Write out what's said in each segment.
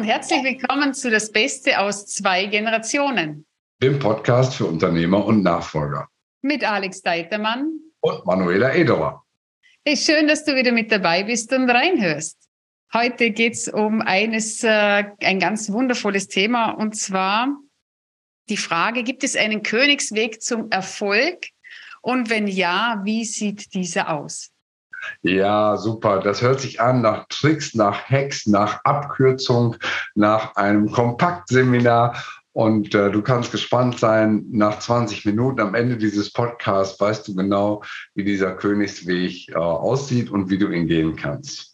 und herzlich willkommen zu Das Beste aus zwei Generationen. Dem Podcast für Unternehmer und Nachfolger. Mit Alex Deitermann. Und Manuela Ederer. Ist schön, dass du wieder mit dabei bist und reinhörst. Heute geht es um eines, äh, ein ganz wundervolles Thema und zwar die Frage, gibt es einen Königsweg zum Erfolg? Und wenn ja, wie sieht dieser aus? Ja, super. Das hört sich an nach Tricks, nach Hacks, nach Abkürzung, nach einem Kompaktseminar. Und äh, du kannst gespannt sein, nach 20 Minuten am Ende dieses Podcasts weißt du genau, wie dieser Königsweg äh, aussieht und wie du ihn gehen kannst.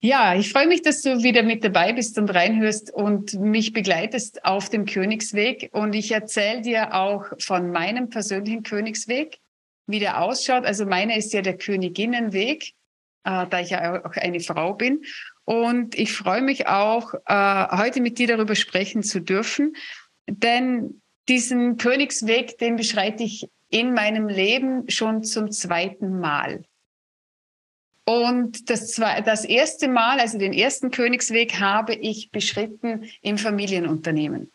Ja, ich freue mich, dass du wieder mit dabei bist und reinhörst und mich begleitest auf dem Königsweg. Und ich erzähle dir auch von meinem persönlichen Königsweg wie der ausschaut. Also meine ist ja der Königinnenweg, äh, da ich ja auch eine Frau bin. Und ich freue mich auch, äh, heute mit dir darüber sprechen zu dürfen. Denn diesen Königsweg, den beschreite ich in meinem Leben schon zum zweiten Mal. Und das, zwei, das erste Mal, also den ersten Königsweg, habe ich beschritten im Familienunternehmen.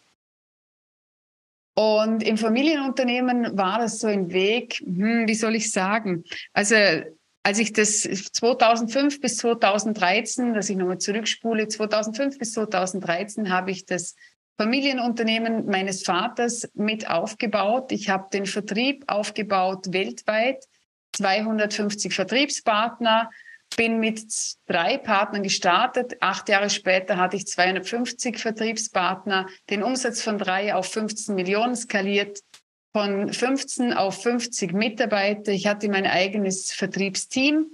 Und im Familienunternehmen war das so ein Weg, hm, wie soll ich sagen? Also als ich das 2005 bis 2013, dass ich nochmal zurückspule, 2005 bis 2013 habe ich das Familienunternehmen meines Vaters mit aufgebaut. Ich habe den Vertrieb aufgebaut weltweit, 250 Vertriebspartner, bin mit drei Partnern gestartet. Acht Jahre später hatte ich 250 Vertriebspartner, den Umsatz von drei auf 15 Millionen skaliert, von 15 auf 50 Mitarbeiter. Ich hatte mein eigenes Vertriebsteam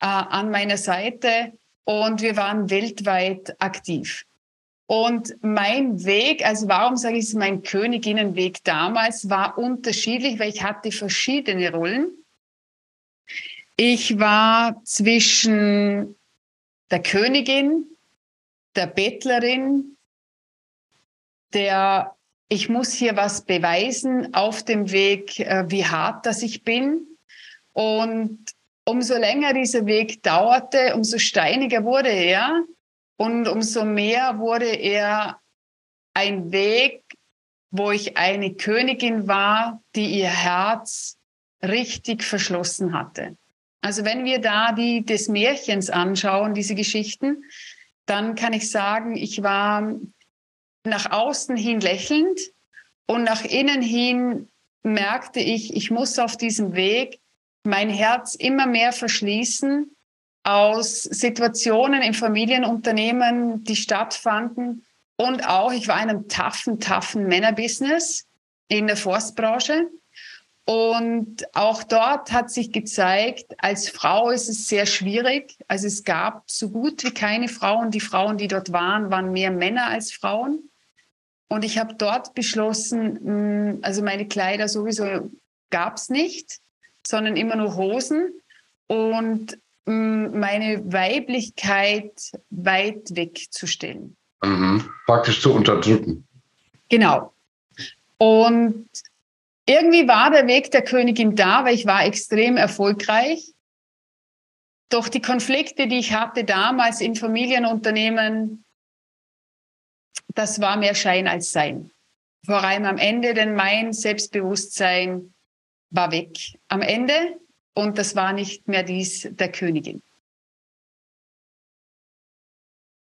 äh, an meiner Seite und wir waren weltweit aktiv. Und mein Weg, also warum sage ich es, mein Königinnenweg damals war unterschiedlich, weil ich hatte verschiedene Rollen. Ich war zwischen der Königin, der Bettlerin, der ich muss hier was beweisen auf dem Weg, äh, wie hart das ich bin. Und umso länger dieser Weg dauerte, umso steiniger wurde er und umso mehr wurde er ein Weg, wo ich eine Königin war, die ihr Herz richtig verschlossen hatte. Also wenn wir da die des Märchens anschauen, diese Geschichten, dann kann ich sagen, ich war nach außen hin lächelnd und nach innen hin merkte ich, ich muss auf diesem Weg mein Herz immer mehr verschließen aus Situationen im Familienunternehmen, die stattfanden. Und auch, ich war in einem taffen, taffen Männerbusiness in der Forstbranche. Und auch dort hat sich gezeigt, als Frau ist es sehr schwierig. Also es gab so gut wie keine Frauen. Die Frauen, die dort waren, waren mehr Männer als Frauen. Und ich habe dort beschlossen, hm, also meine Kleider sowieso gab es nicht, sondern immer nur Hosen und hm, meine Weiblichkeit weit wegzustellen. Mhm. Praktisch zu unterdrücken. Genau. Und irgendwie war der Weg der Königin da, weil ich war extrem erfolgreich. Doch die Konflikte, die ich hatte damals in Familienunternehmen, das war mehr Schein als Sein. Vor allem am Ende, denn mein Selbstbewusstsein war weg am Ende und das war nicht mehr dies der Königin.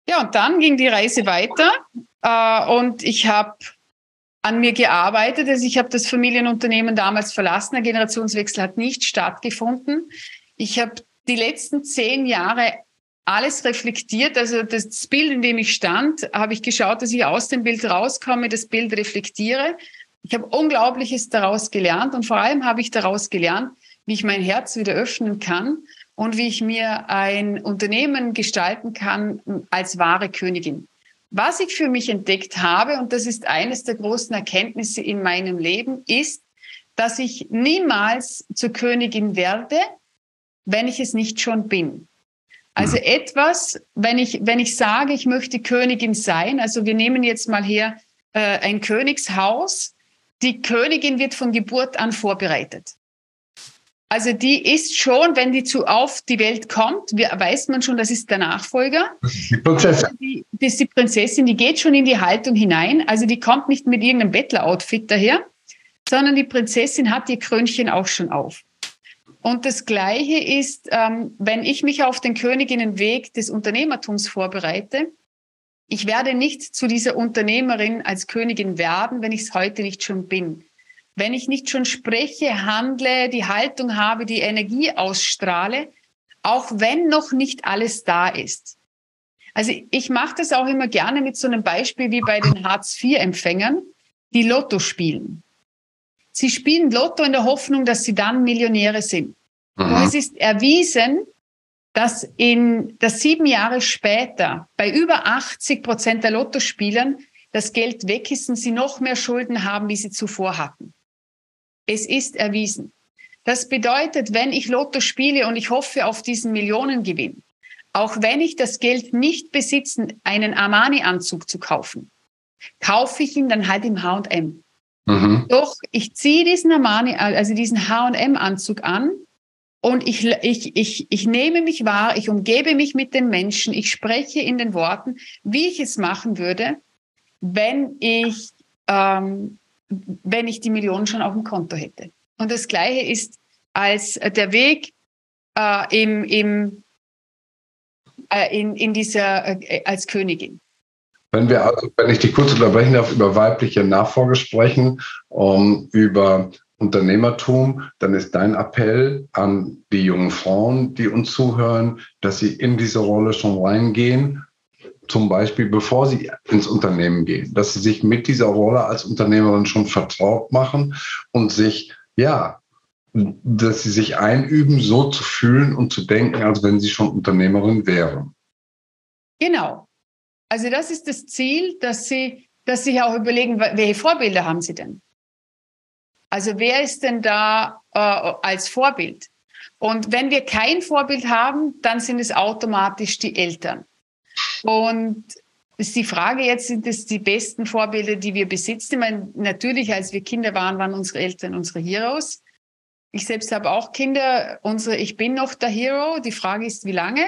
Ja, und dann ging die Reise weiter äh, und ich habe an mir gearbeitet. Also ich habe das Familienunternehmen damals verlassen. Der Generationswechsel hat nicht stattgefunden. Ich habe die letzten zehn Jahre alles reflektiert. Also das Bild, in dem ich stand, habe ich geschaut, dass ich aus dem Bild rauskomme, das Bild reflektiere. Ich habe Unglaubliches daraus gelernt und vor allem habe ich daraus gelernt, wie ich mein Herz wieder öffnen kann und wie ich mir ein Unternehmen gestalten kann als wahre Königin. Was ich für mich entdeckt habe, und das ist eines der großen Erkenntnisse in meinem Leben, ist, dass ich niemals zur Königin werde, wenn ich es nicht schon bin. Also mhm. etwas, wenn ich, wenn ich sage, ich möchte Königin sein, also wir nehmen jetzt mal her äh, ein Königshaus, die Königin wird von Geburt an vorbereitet. Also die ist schon, wenn die zu auf die Welt kommt, weiß man schon, das ist der Nachfolger. Das ist die Prinzessin. Also die, das ist die Prinzessin, die geht schon in die Haltung hinein. Also die kommt nicht mit irgendeinem Bettler-Outfit daher, sondern die Prinzessin hat ihr Krönchen auch schon auf. Und das Gleiche ist, ähm, wenn ich mich auf den Königinnenweg des Unternehmertums vorbereite, ich werde nicht zu dieser Unternehmerin als Königin werden, wenn ich es heute nicht schon bin. Wenn ich nicht schon spreche, handle, die Haltung habe, die Energie ausstrahle, auch wenn noch nicht alles da ist. Also ich mache das auch immer gerne mit so einem Beispiel wie bei den Hartz-IV-Empfängern, die Lotto spielen. Sie spielen Lotto in der Hoffnung, dass sie dann Millionäre sind. Mhm. Und es ist erwiesen, dass in dass sieben Jahre später bei über 80 Prozent der Lottospielern das Geld weg ist und sie noch mehr Schulden haben, wie sie zuvor hatten. Es ist erwiesen. Das bedeutet, wenn ich Lotto spiele und ich hoffe auf diesen Millionengewinn, auch wenn ich das Geld nicht besitze, einen Armani-Anzug zu kaufen, kaufe ich ihn dann halt im H&M. Mhm. Doch ich ziehe diesen Armani, also diesen H&M-Anzug an und ich, ich, ich, ich nehme mich wahr, ich umgebe mich mit den Menschen, ich spreche in den Worten, wie ich es machen würde, wenn ich, ähm, wenn ich die Millionen schon auf dem Konto hätte. Und das Gleiche ist als der Weg äh, im, im, äh, in, in dieser, äh, als Königin. Wenn wir also, wenn ich dich kurz unterbrechen darf, über weibliche Nachfolge sprechen, um, über Unternehmertum, dann ist dein Appell an die jungen Frauen, die uns zuhören, dass sie in diese Rolle schon reingehen, zum Beispiel bevor sie ins Unternehmen gehen, dass sie sich mit dieser Rolle als Unternehmerin schon vertraut machen und sich, ja, dass sie sich einüben, so zu fühlen und zu denken, als wenn sie schon Unternehmerin wären. Genau. Also das ist das Ziel, dass sie, dass sie auch überlegen, welche Vorbilder haben sie denn? Also wer ist denn da äh, als Vorbild? Und wenn wir kein Vorbild haben, dann sind es automatisch die Eltern. Und ist die Frage jetzt, sind es die besten Vorbilder, die wir besitzen? Ich meine, natürlich, als wir Kinder waren, waren unsere Eltern unsere Heroes. Ich selbst habe auch Kinder. Unsere, ich bin noch der Hero. Die Frage ist, wie lange?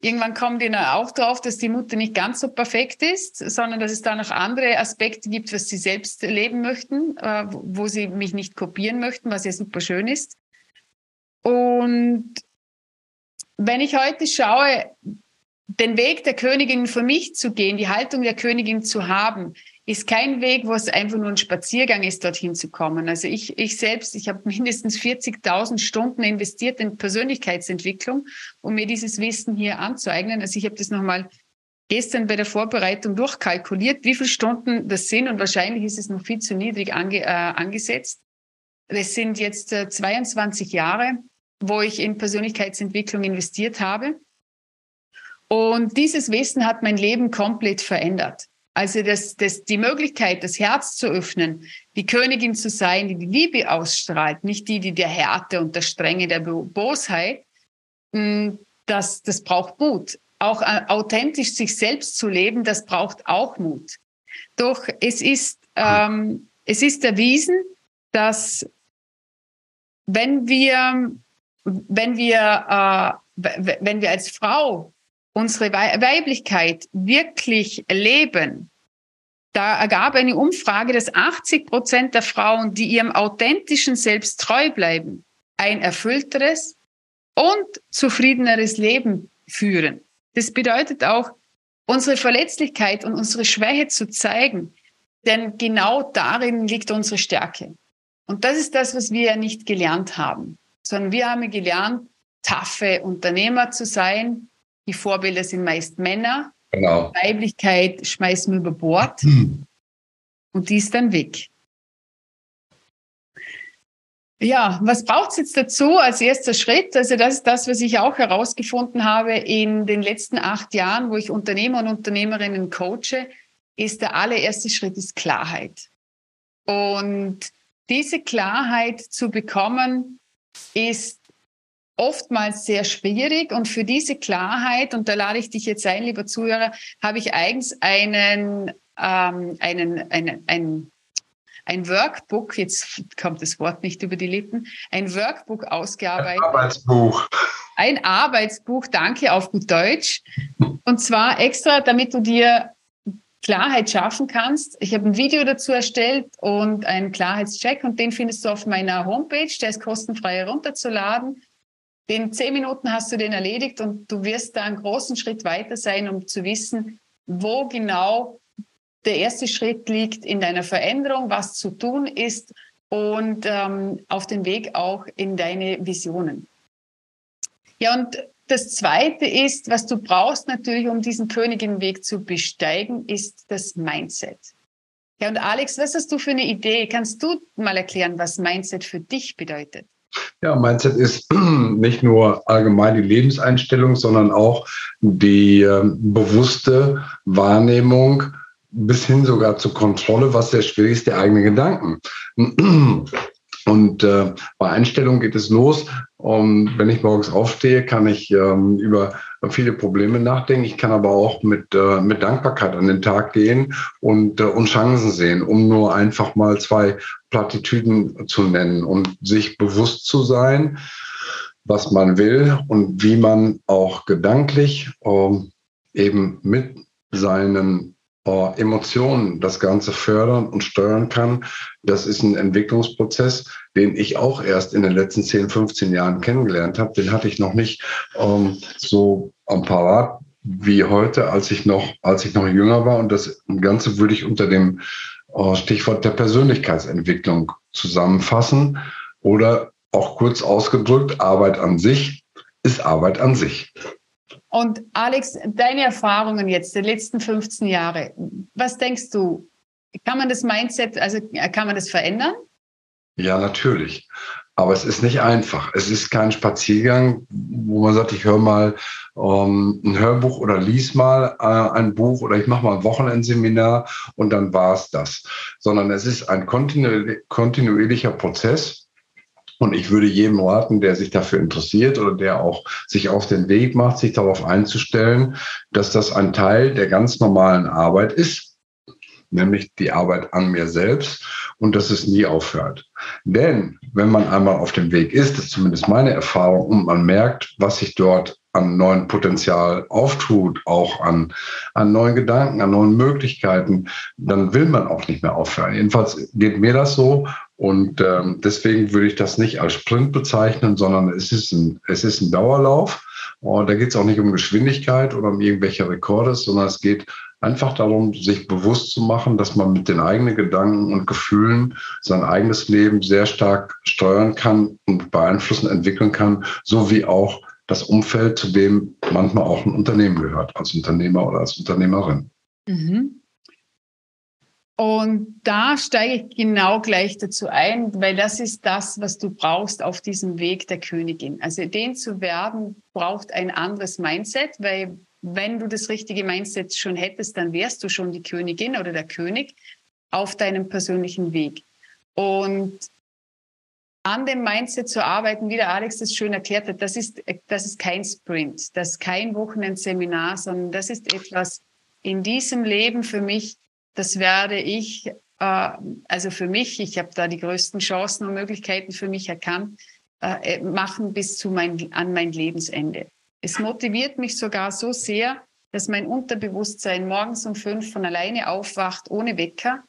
Irgendwann die dann auch drauf, dass die Mutter nicht ganz so perfekt ist, sondern dass es da noch andere Aspekte gibt, was sie selbst leben möchten, äh, wo sie mich nicht kopieren möchten, was ja super schön ist. Und wenn ich heute schaue, den Weg der Königin für mich zu gehen, die Haltung der Königin zu haben, ist kein Weg, wo es einfach nur ein Spaziergang ist, dorthin zu kommen. Also ich, ich selbst, ich habe mindestens 40.000 Stunden investiert in Persönlichkeitsentwicklung, um mir dieses Wissen hier anzueignen. Also ich habe das nochmal gestern bei der Vorbereitung durchkalkuliert, wie viele Stunden das sind und wahrscheinlich ist es noch viel zu niedrig ange, äh, angesetzt. Das sind jetzt äh, 22 Jahre, wo ich in Persönlichkeitsentwicklung investiert habe. Und dieses Wissen hat mein Leben komplett verändert. Also das, das, die Möglichkeit, das Herz zu öffnen, die Königin zu sein, die die Liebe ausstrahlt, nicht die, die der Härte und der Strenge, der Bosheit, hm, das, das braucht Mut. Auch äh, authentisch sich selbst zu leben, das braucht auch Mut. Doch es ist, ähm, es ist erwiesen, dass wenn wir, wenn wir, äh, wenn wir als Frau unsere Weiblichkeit wirklich leben, da ergab eine Umfrage, dass 80 Prozent der Frauen, die ihrem authentischen Selbst treu bleiben, ein erfüllteres und zufriedeneres Leben führen. Das bedeutet auch, unsere Verletzlichkeit und unsere Schwäche zu zeigen, denn genau darin liegt unsere Stärke. Und das ist das, was wir ja nicht gelernt haben, sondern wir haben gelernt, taffe Unternehmer zu sein, die Vorbilder sind meist Männer. Genau. Weiblichkeit schmeißen wir über Bord hm. und die ist dann weg. Ja, was braucht es jetzt dazu als erster Schritt? Also das ist das, was ich auch herausgefunden habe in den letzten acht Jahren, wo ich Unternehmer und Unternehmerinnen coache, ist der allererste Schritt ist Klarheit. Und diese Klarheit zu bekommen, ist oftmals sehr schwierig. Und für diese Klarheit, und da lade ich dich jetzt ein, lieber Zuhörer, habe ich eigens einen, ähm, einen, einen, einen ein Workbook, jetzt kommt das Wort nicht über die Lippen, ein Workbook ausgearbeitet. Ein Arbeitsbuch. Ein Arbeitsbuch, danke, auf gut Deutsch. Und zwar extra, damit du dir Klarheit schaffen kannst. Ich habe ein Video dazu erstellt und einen Klarheitscheck und den findest du auf meiner Homepage. Der ist kostenfrei herunterzuladen. In zehn Minuten hast du den erledigt und du wirst da einen großen Schritt weiter sein, um zu wissen, wo genau der erste Schritt liegt in deiner Veränderung, was zu tun ist und ähm, auf dem Weg auch in deine Visionen. Ja, und das Zweite ist, was du brauchst natürlich, um diesen Königinweg zu besteigen, ist das Mindset. Ja, und Alex, was hast du für eine Idee? Kannst du mal erklären, was Mindset für dich bedeutet? Ja, Mindset ist nicht nur allgemein die Lebenseinstellung, sondern auch die äh, bewusste Wahrnehmung bis hin sogar zur Kontrolle, was sehr schwierig ist, der eigenen Gedanken. Und äh, bei Einstellung geht es los. Um, wenn ich morgens aufstehe, kann ich ähm, über viele Probleme nachdenken. Ich kann aber auch mit, äh, mit Dankbarkeit an den Tag gehen und, äh, und Chancen sehen, um nur einfach mal zwei Plattitüden zu nennen und sich bewusst zu sein, was man will und wie man auch gedanklich ähm, eben mit seinen äh, Emotionen das Ganze fördern und steuern kann. Das ist ein Entwicklungsprozess, den ich auch erst in den letzten 10, 15 Jahren kennengelernt habe. Den hatte ich noch nicht ähm, so am Parat wie heute, als ich noch, als ich noch jünger war. Und das Ganze würde ich unter dem Stichwort der Persönlichkeitsentwicklung zusammenfassen oder auch kurz ausgedrückt, Arbeit an sich ist Arbeit an sich. Und Alex, deine Erfahrungen jetzt, der letzten 15 Jahre, was denkst du? Kann man das Mindset, also kann man das verändern? Ja, natürlich. Aber es ist nicht einfach. Es ist kein Spaziergang, wo man sagt, ich höre mal ähm, ein Hörbuch oder lies mal äh, ein Buch oder ich mache mal ein Wochenendseminar und dann war es das. Sondern es ist ein kontinuierlicher, kontinuierlicher Prozess, und ich würde jedem raten, der sich dafür interessiert oder der auch sich auf den Weg macht, sich darauf einzustellen, dass das ein Teil der ganz normalen Arbeit ist, nämlich die Arbeit an mir selbst und dass es nie aufhört. Denn wenn man einmal auf dem Weg ist, ist zumindest meine Erfahrung, und man merkt, was sich dort an neuen Potenzial auftut, auch an, an neuen Gedanken, an neuen Möglichkeiten, dann will man auch nicht mehr aufhören. Jedenfalls geht mir das so. Und ähm, deswegen würde ich das nicht als Sprint bezeichnen, sondern es ist ein, es ist ein Dauerlauf. Und da geht es auch nicht um Geschwindigkeit oder um irgendwelche Rekorde, sondern es geht einfach darum, sich bewusst zu machen, dass man mit den eigenen Gedanken und Gefühlen sein eigenes Leben sehr stark steuern kann und beeinflussen, entwickeln kann, so wie auch das Umfeld, zu dem manchmal auch ein Unternehmen gehört, als Unternehmer oder als Unternehmerin. Mhm. Und da steige ich genau gleich dazu ein, weil das ist das, was du brauchst auf diesem Weg der Königin. Also den zu werden, braucht ein anderes Mindset, weil wenn du das richtige Mindset schon hättest, dann wärst du schon die Königin oder der König auf deinem persönlichen Weg. Und an dem Mindset zu arbeiten, wie der Alex das schön erklärt hat, das ist, das ist kein Sprint, das ist kein Wochenendseminar, sondern das ist etwas in diesem Leben für mich, das werde ich, äh, also für mich, ich habe da die größten Chancen und Möglichkeiten für mich erkannt, äh, machen bis zu mein, an mein Lebensende. Es motiviert mich sogar so sehr, dass mein Unterbewusstsein morgens um fünf von alleine aufwacht, ohne Wecker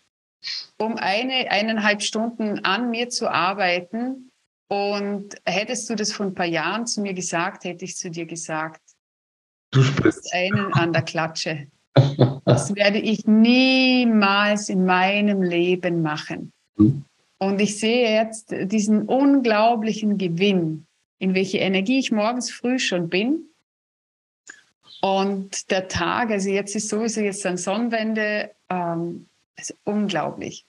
um eine, eineinhalb Stunden an mir zu arbeiten. Und hättest du das vor ein paar Jahren zu mir gesagt, hätte ich zu dir gesagt, du bist einen an der Klatsche. Das werde ich niemals in meinem Leben machen. Hm. Und ich sehe jetzt diesen unglaublichen Gewinn, in welche Energie ich morgens früh schon bin. Und der Tag, also jetzt ist sowieso jetzt ein Sonnenwende, ähm, ist unglaublich.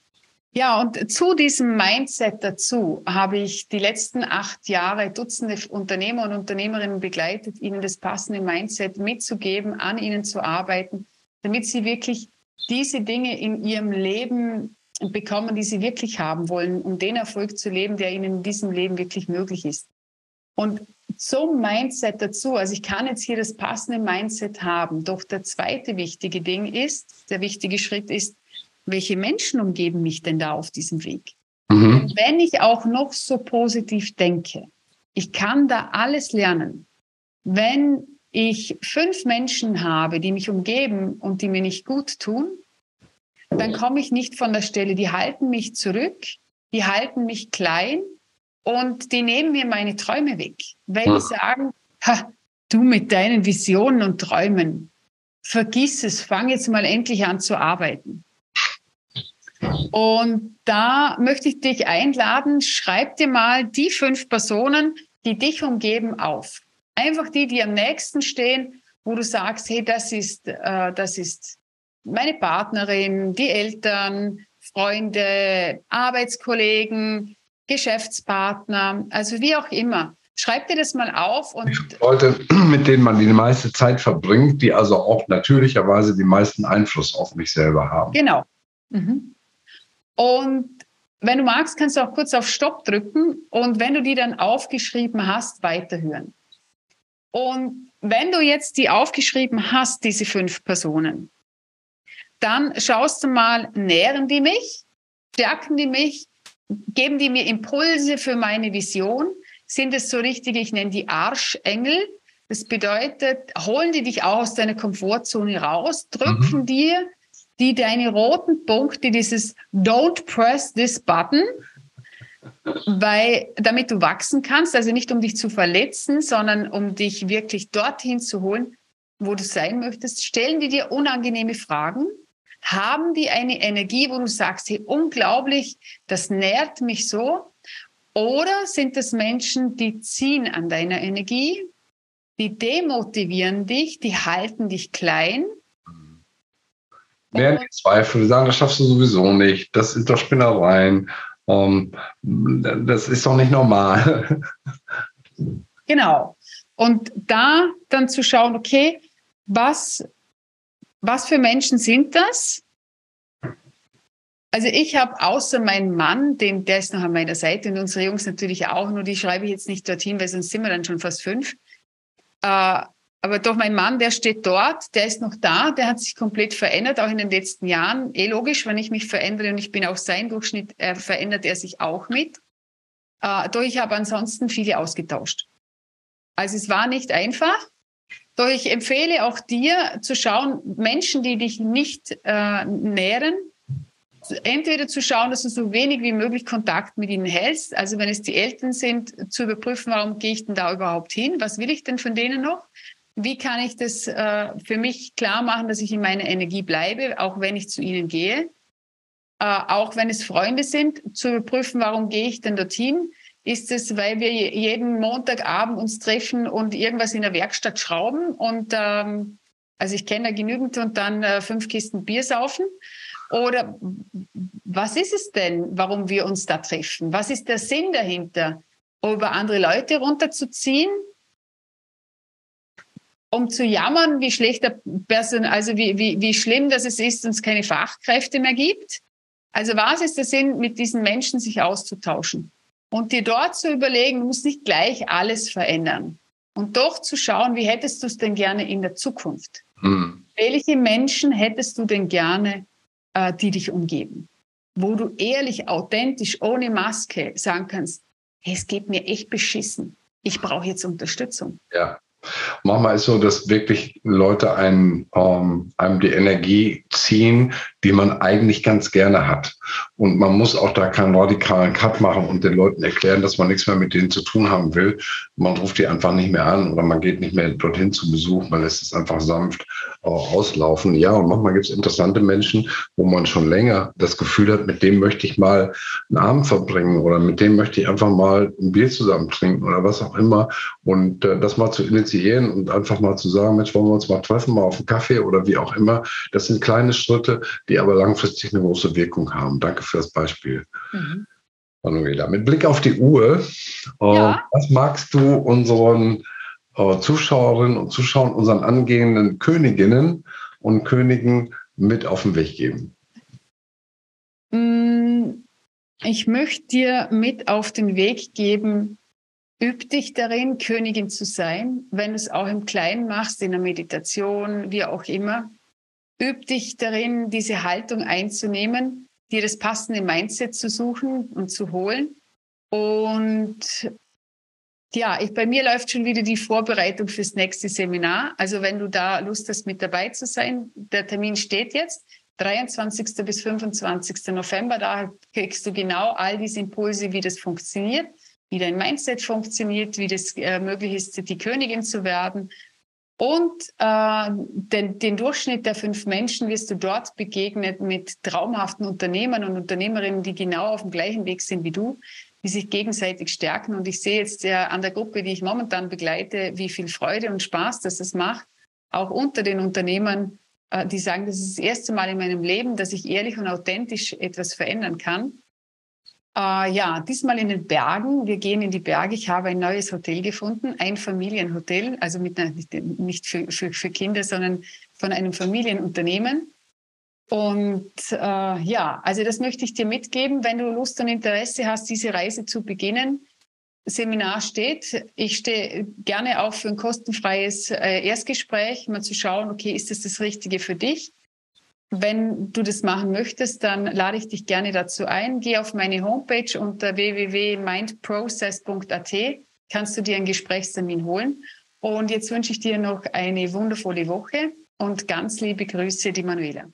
Ja, und zu diesem Mindset dazu habe ich die letzten acht Jahre Dutzende Unternehmer und Unternehmerinnen begleitet, ihnen das passende Mindset mitzugeben, an ihnen zu arbeiten, damit sie wirklich diese Dinge in ihrem Leben bekommen, die sie wirklich haben wollen, um den Erfolg zu leben, der ihnen in diesem Leben wirklich möglich ist. Und zum Mindset dazu, also ich kann jetzt hier das passende Mindset haben, doch der zweite wichtige Ding ist, der wichtige Schritt ist, welche Menschen umgeben mich denn da auf diesem Weg? Mhm. Wenn ich auch noch so positiv denke, ich kann da alles lernen. Wenn ich fünf Menschen habe, die mich umgeben und die mir nicht gut tun, dann komme ich nicht von der Stelle. Die halten mich zurück, die halten mich klein und die nehmen mir meine Träume weg. Weil die sagen, ha, du mit deinen Visionen und Träumen, vergiss es, fang jetzt mal endlich an zu arbeiten. Und da möchte ich dich einladen, schreib dir mal die fünf Personen, die dich umgeben, auf. Einfach die, die am nächsten stehen, wo du sagst, hey, das ist, äh, das ist meine Partnerin, die Eltern, Freunde, Arbeitskollegen, Geschäftspartner, also wie auch immer. Schreib dir das mal auf und Leute, mit denen man die meiste Zeit verbringt, die also auch natürlicherweise den meisten Einfluss auf mich selber haben. Genau. Mhm. Und wenn du magst, kannst du auch kurz auf Stopp drücken und wenn du die dann aufgeschrieben hast, weiterhören. Und wenn du jetzt die aufgeschrieben hast, diese fünf Personen, dann schaust du mal, nähren die mich, stärken die mich, geben die mir Impulse für meine Vision, sind es so richtig, ich nenne die Arschengel. Das bedeutet, holen die dich auch aus deiner Komfortzone raus, drücken mhm. dir die deine roten Punkte, dieses Don't press this button, weil, damit du wachsen kannst, also nicht um dich zu verletzen, sondern um dich wirklich dorthin zu holen, wo du sein möchtest, stellen die dir unangenehme Fragen, haben die eine Energie, wo du sagst, hey, unglaublich, das nährt mich so, oder sind es Menschen, die ziehen an deiner Energie, die demotivieren dich, die halten dich klein? Mehr die Zweifel, die sagen, das schaffst du sowieso nicht, das sind doch Spinnereien, ähm, das ist doch nicht normal. Genau. Und da dann zu schauen, okay, was, was für Menschen sind das? Also ich habe außer meinem Mann, den, der ist noch an meiner Seite und unsere Jungs natürlich auch, nur die schreibe ich jetzt nicht dorthin, weil sonst sind wir dann schon fast fünf. Äh, aber doch mein Mann, der steht dort, der ist noch da, der hat sich komplett verändert, auch in den letzten Jahren. Eh logisch, wenn ich mich verändere und ich bin auch sein Durchschnitt, äh, verändert er sich auch mit. Äh, doch ich habe ansonsten viele ausgetauscht. Also es war nicht einfach. Doch ich empfehle auch dir zu schauen, Menschen, die dich nicht äh, nähren, entweder zu schauen, dass du so wenig wie möglich Kontakt mit ihnen hältst. Also wenn es die Eltern sind, zu überprüfen, warum gehe ich denn da überhaupt hin? Was will ich denn von denen noch? wie kann ich das äh, für mich klar machen, dass ich in meiner Energie bleibe, auch wenn ich zu ihnen gehe, äh, auch wenn es Freunde sind, zu überprüfen, warum gehe ich denn dorthin? Ist es, weil wir jeden Montagabend uns treffen und irgendwas in der Werkstatt schrauben und ähm, also ich kenne da genügend und dann äh, fünf Kisten Bier saufen? Oder was ist es denn, warum wir uns da treffen? Was ist der Sinn dahinter? Über andere Leute runterzuziehen um zu jammern, wie schlecht der Person, also wie, wie, wie schlimm das es ist, uns keine Fachkräfte mehr gibt. Also was ist der Sinn, mit diesen Menschen sich auszutauschen? Und dir dort zu überlegen, du musst nicht gleich alles verändern. Und doch zu schauen, wie hättest du es denn gerne in der Zukunft? Hm. Welche Menschen hättest du denn gerne, äh, die dich umgeben? Wo du ehrlich, authentisch, ohne Maske sagen kannst, hey, es geht mir echt beschissen. Ich brauche jetzt Unterstützung. Ja. Manchmal ist so, dass wirklich Leute einen, ähm, einem die Energie ziehen, die man eigentlich ganz gerne hat. Und man muss auch da keinen radikalen Cut machen und den Leuten erklären, dass man nichts mehr mit denen zu tun haben will. Man ruft die einfach nicht mehr an oder man geht nicht mehr dorthin zu Besuch, man lässt es einfach sanft äh, auslaufen. Ja, und manchmal gibt es interessante Menschen, wo man schon länger das Gefühl hat, mit dem möchte ich mal einen Abend verbringen oder mit dem möchte ich einfach mal ein Bier zusammen trinken oder was auch immer. Und äh, das mal zu initiieren und einfach mal zu sagen, Mensch, wollen wir uns mal treffen, mal auf einen Kaffee oder wie auch immer. Das sind kleine Schritte, die aber langfristig eine große Wirkung haben. Danke für das Beispiel. Mhm. Manuela, mit Blick auf die Uhr, äh, ja. was magst du unseren äh, Zuschauerinnen und Zuschauern, unseren angehenden Königinnen und Königen mit auf den Weg geben? Mm, ich möchte dir mit auf den Weg geben, üb dich darin, Königin zu sein, wenn du es auch im Kleinen machst, in der Meditation, wie auch immer Üb dich darin, diese Haltung einzunehmen, dir das passende Mindset zu suchen und zu holen. Und ja, ich, bei mir läuft schon wieder die Vorbereitung fürs nächste Seminar. Also wenn du da Lust hast, mit dabei zu sein, der Termin steht jetzt. 23. bis 25. November, da kriegst du genau all diese Impulse, wie das funktioniert, wie dein Mindset funktioniert, wie das äh, möglich ist, die Königin zu werden. Und äh, den, den Durchschnitt der fünf Menschen wirst du dort begegnet mit traumhaften Unternehmern und Unternehmerinnen, die genau auf dem gleichen Weg sind wie du, die sich gegenseitig stärken. Und ich sehe jetzt ja an der Gruppe, die ich momentan begleite, wie viel Freude und Spaß das es macht, auch unter den Unternehmern, äh, die sagen, das ist das erste Mal in meinem Leben, dass ich ehrlich und authentisch etwas verändern kann. Äh, ja, diesmal in den Bergen. Wir gehen in die Berge. Ich habe ein neues Hotel gefunden, ein Familienhotel, also mit einer, nicht für, für, für Kinder, sondern von einem Familienunternehmen. Und äh, ja, also das möchte ich dir mitgeben, wenn du Lust und Interesse hast, diese Reise zu beginnen. Seminar steht. Ich stehe gerne auch für ein kostenfreies äh, Erstgespräch, mal zu schauen, okay, ist das das Richtige für dich? Wenn du das machen möchtest, dann lade ich dich gerne dazu ein. Geh auf meine Homepage unter www.mindprocess.at, kannst du dir einen Gesprächstermin holen. Und jetzt wünsche ich dir noch eine wundervolle Woche und ganz liebe Grüße, die Manuela.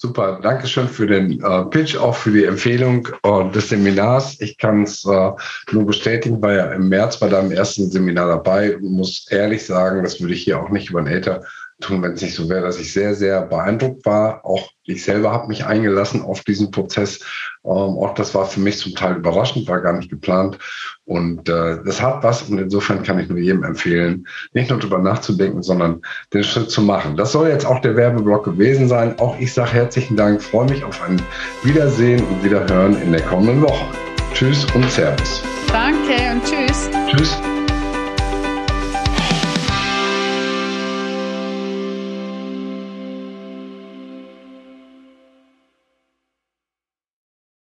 Super, danke schön für den äh, Pitch, auch für die Empfehlung äh, des Seminars. Ich kann es äh, nur bestätigen, war ja im März bei deinem ersten Seminar dabei. Ich muss ehrlich sagen, das würde ich hier auch nicht über den Äther tun, wenn es nicht so wäre, dass ich sehr, sehr beeindruckt war. Auch ich selber habe mich eingelassen auf diesen Prozess. Ähm, auch das war für mich zum Teil überraschend, war gar nicht geplant. Und äh, das hat was und insofern kann ich nur jedem empfehlen, nicht nur darüber nachzudenken, sondern den Schritt zu machen. Das soll jetzt auch der Werbeblock gewesen sein. Auch ich sage herzlichen Dank, freue mich auf ein Wiedersehen und Wiederhören in der kommenden Woche. Tschüss und Servus. Danke und tschüss. Tschüss.